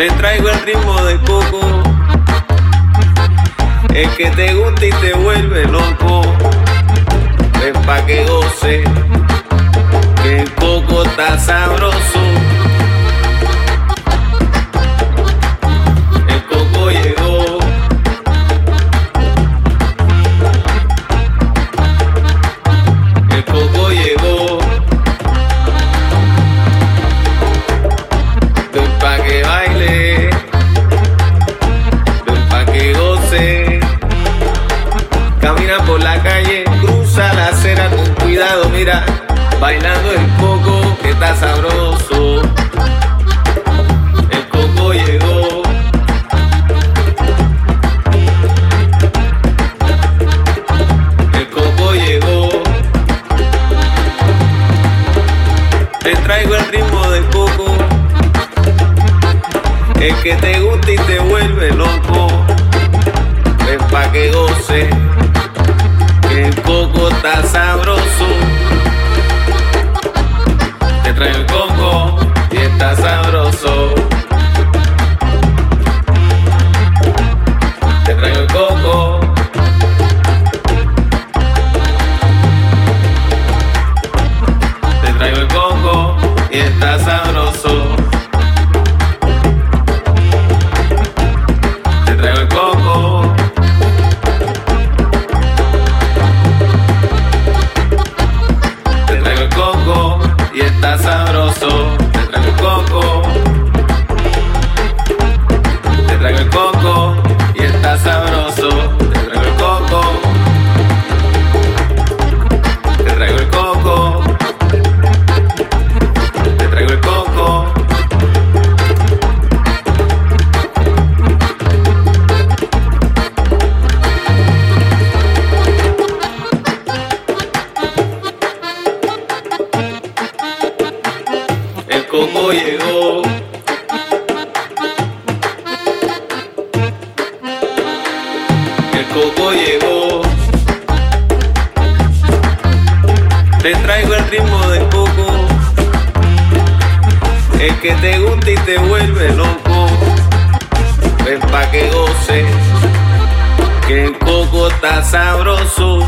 Te traigo el ritmo de coco, el que te gusta y te vuelve loco. Ven pa' que goce, que el coco está sabroso. Mira. Bailando el coco que está sabroso. El coco llegó. El coco llegó. Te traigo el ritmo de coco. El que te gusta y te vuelve loco. Ven pa' que goce. El coco está sabroso. Coco llegó. El coco llegó. Te traigo el ritmo de coco. El que te gusta y te vuelve loco. Ven pa' que goce. Que el coco está sabroso.